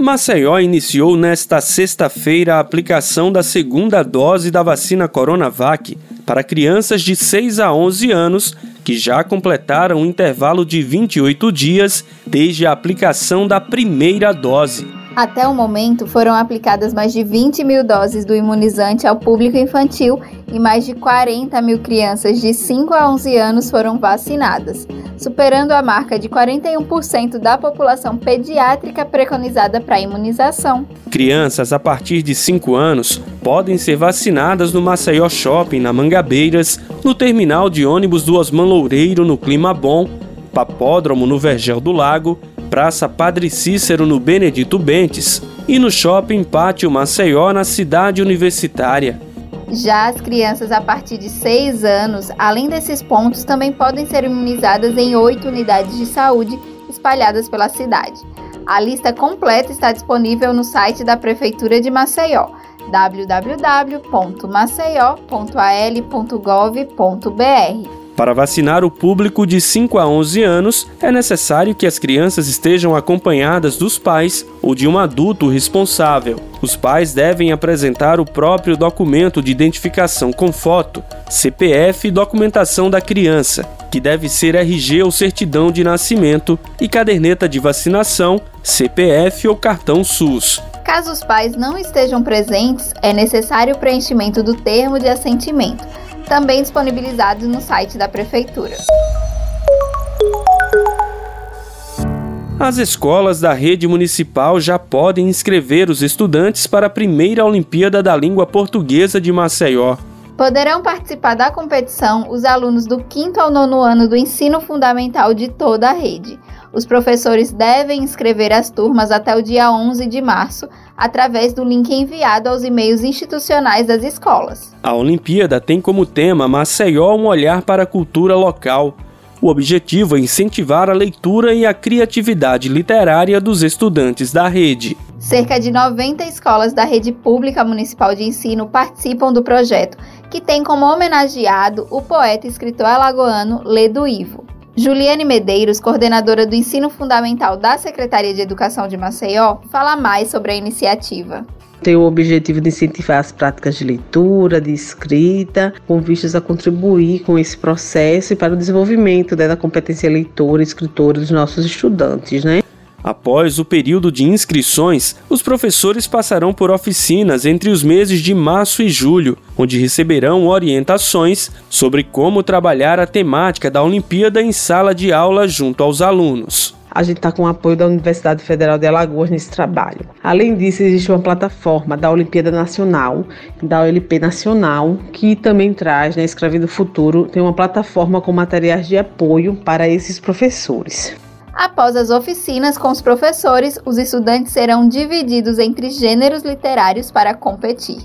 Maceió iniciou nesta sexta-feira a aplicação da segunda dose da vacina Coronavac para crianças de 6 a 11 anos que já completaram um intervalo de 28 dias desde a aplicação da primeira dose. Até o momento, foram aplicadas mais de 20 mil doses do imunizante ao público infantil e mais de 40 mil crianças de 5 a 11 anos foram vacinadas, superando a marca de 41% da população pediátrica preconizada para imunização. Crianças a partir de 5 anos podem ser vacinadas no Maceió Shopping, na Mangabeiras, no terminal de ônibus do Osman Loureiro, no Clima Bom, Papódromo, no Vergel do Lago Praça Padre Cícero no Benedito Bentes e no Shopping Pátio Maceió na cidade universitária. Já as crianças a partir de 6 anos, além desses pontos, também podem ser imunizadas em oito unidades de saúde espalhadas pela cidade. A lista completa está disponível no site da Prefeitura de Maceió, www.maceió.al.gov.br. Para vacinar o público de 5 a 11 anos, é necessário que as crianças estejam acompanhadas dos pais ou de um adulto responsável. Os pais devem apresentar o próprio documento de identificação com foto, CPF e documentação da criança, que deve ser RG ou certidão de nascimento e caderneta de vacinação, CPF ou cartão SUS. Caso os pais não estejam presentes, é necessário o preenchimento do termo de assentimento também disponibilizados no site da Prefeitura. As escolas da rede municipal já podem inscrever os estudantes para a primeira Olimpíada da Língua Portuguesa de Maceió. Poderão participar da competição os alunos do 5 ao 9 ano do ensino fundamental de toda a rede. Os professores devem inscrever as turmas até o dia 11 de março através do link enviado aos e-mails institucionais das escolas. A Olimpíada tem como tema Maceió um olhar para a cultura local. O objetivo é incentivar a leitura e a criatividade literária dos estudantes da rede. Cerca de 90 escolas da rede pública municipal de ensino participam do projeto, que tem como homenageado o poeta e escritor alagoano Ledo Ivo. Juliane Medeiros, coordenadora do ensino fundamental da Secretaria de Educação de Maceió, fala mais sobre a iniciativa tem o objetivo de incentivar as práticas de leitura, de escrita, com vistas a contribuir com esse processo e para o desenvolvimento né, da competência leitora e escritora dos nossos estudantes, né? Após o período de inscrições, os professores passarão por oficinas entre os meses de março e julho, onde receberão orientações sobre como trabalhar a temática da Olimpíada em sala de aula junto aos alunos. A gente está com o apoio da Universidade Federal de Alagoas nesse trabalho. Além disso, existe uma plataforma da Olimpíada Nacional, da OLP Nacional, que também traz, na né, do Futuro, tem uma plataforma com materiais de apoio para esses professores. Após as oficinas com os professores, os estudantes serão divididos entre gêneros literários para competir.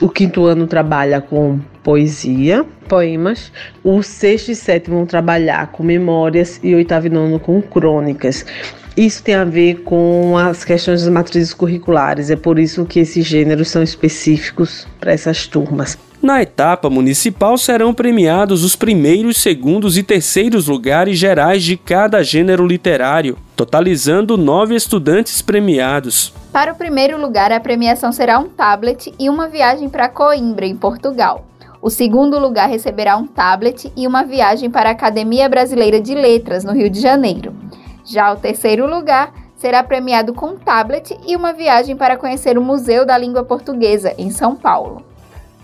O quinto ano trabalha com poesia, poemas. O sexto e sétimo vão trabalhar com memórias e o oitavo e nono com crônicas. Isso tem a ver com as questões das matrizes curriculares, é por isso que esses gêneros são específicos para essas turmas. Na etapa municipal serão premiados os primeiros, segundos e terceiros lugares gerais de cada gênero literário, totalizando nove estudantes premiados. Para o primeiro lugar, a premiação será um tablet e uma viagem para Coimbra, em Portugal. O segundo lugar receberá um tablet e uma viagem para a Academia Brasileira de Letras, no Rio de Janeiro. Já o terceiro lugar será premiado com um tablet e uma viagem para conhecer o Museu da Língua Portuguesa, em São Paulo.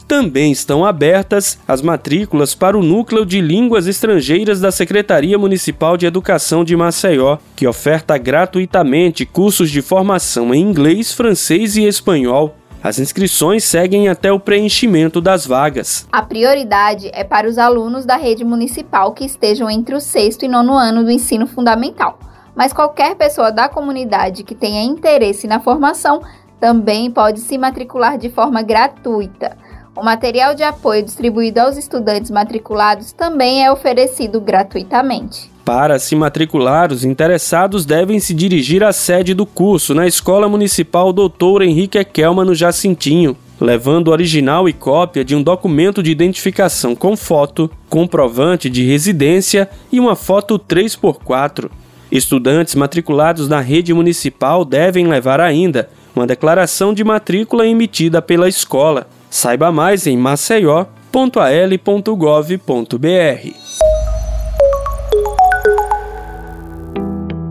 Também estão abertas as matrículas para o Núcleo de Línguas Estrangeiras da Secretaria Municipal de Educação de Maceió, que oferta gratuitamente cursos de formação em inglês, francês e espanhol. As inscrições seguem até o preenchimento das vagas. A prioridade é para os alunos da rede municipal que estejam entre o sexto e nono ano do ensino fundamental. Mas qualquer pessoa da comunidade que tenha interesse na formação também pode se matricular de forma gratuita. O material de apoio distribuído aos estudantes matriculados também é oferecido gratuitamente. Para se matricular, os interessados devem se dirigir à sede do curso na Escola Municipal Doutor Henrique Ekelma no Jacintinho, levando original e cópia de um documento de identificação com foto, comprovante de residência e uma foto 3x4. Estudantes matriculados na rede municipal devem levar ainda uma declaração de matrícula emitida pela escola. Saiba mais em maceió.al.gov.br.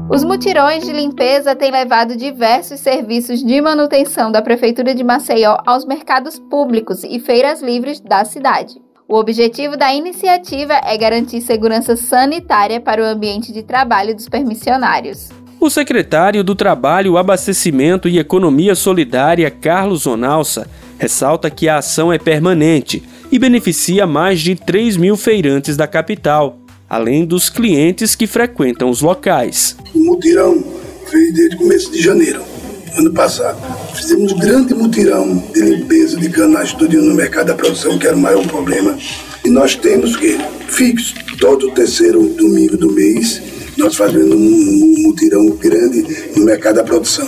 Os mutirões de limpeza têm levado diversos serviços de manutenção da Prefeitura de Maceió aos mercados públicos e feiras livres da cidade. O objetivo da iniciativa é garantir segurança sanitária para o ambiente de trabalho dos permissionários. O secretário do Trabalho, Abastecimento e Economia Solidária, Carlos Onalça, ressalta que a ação é permanente e beneficia mais de 3 mil feirantes da capital, além dos clientes que frequentam os locais. O mutirão fez desde o começo de janeiro, ano passado. Fizemos um grande mutirão de limpeza de canais tudinho no mercado da produção, que era o maior problema. E nós temos que, fixo, todo terceiro domingo do mês, nós fazendo um, um mutirão grande no mercado da produção.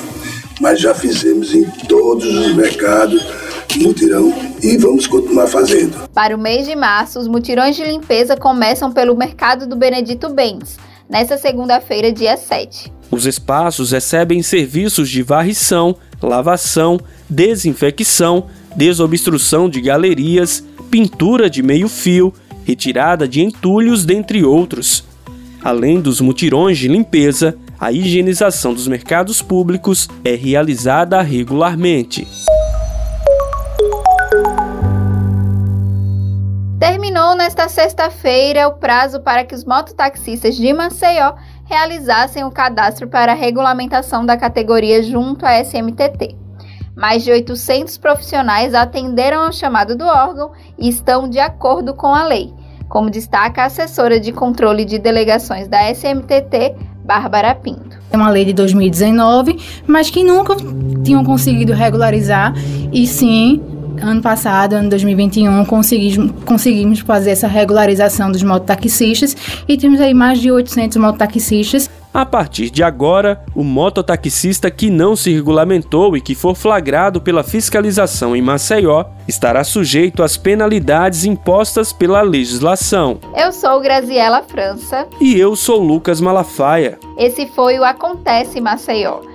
Mas já fizemos em todos os mercados mutirão e vamos continuar fazendo. Para o mês de março, os mutirões de limpeza começam pelo mercado do Benedito Bens, nesta segunda-feira, dia 7. Os espaços recebem serviços de varrição, lavação, desinfecção, desobstrução de galerias, pintura de meio-fio, retirada de entulhos, dentre outros. Além dos mutirões de limpeza, a higienização dos mercados públicos é realizada regularmente. Terminou nesta sexta-feira o prazo para que os mototaxistas de Maceió realizassem o cadastro para a regulamentação da categoria junto à SMTT. Mais de 800 profissionais atenderam ao chamado do órgão e estão de acordo com a lei, como destaca a assessora de controle de delegações da SMTT, Bárbara Pinto. É uma lei de 2019, mas que nunca tinham conseguido regularizar e sim ano passado, ano 2021, conseguimos, conseguimos fazer essa regularização dos mototaxistas e temos aí mais de 800 mototaxistas. A partir de agora, o mototaxista que não se regulamentou e que for flagrado pela fiscalização em Maceió estará sujeito às penalidades impostas pela legislação. Eu sou Graziela França. E eu sou Lucas Malafaia. Esse foi o Acontece Maceió